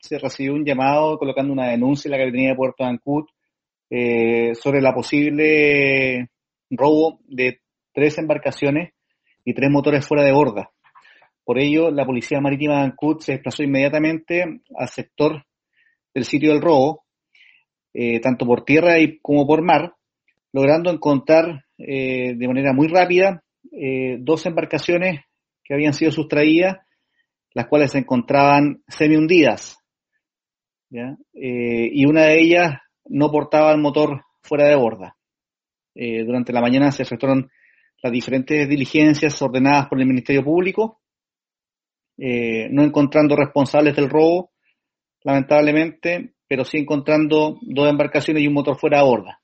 se recibió un llamado colocando una denuncia en la Capitanía de Puerto Ancud eh, sobre la posible robo de tres embarcaciones y tres motores fuera de borda. Por ello, la Policía Marítima de Ancud se desplazó inmediatamente al sector del sitio del robo, eh, tanto por tierra y como por mar, logrando encontrar eh, de manera muy rápida dos embarcaciones que habían sido sustraídas, las cuales se encontraban semi hundidas. Y una de ellas no portaba el motor fuera de borda. Eh, durante la mañana se efectuaron las diferentes diligencias ordenadas por el Ministerio Público, eh, no encontrando responsables del robo, lamentablemente, pero sí encontrando dos embarcaciones y un motor fuera de borda.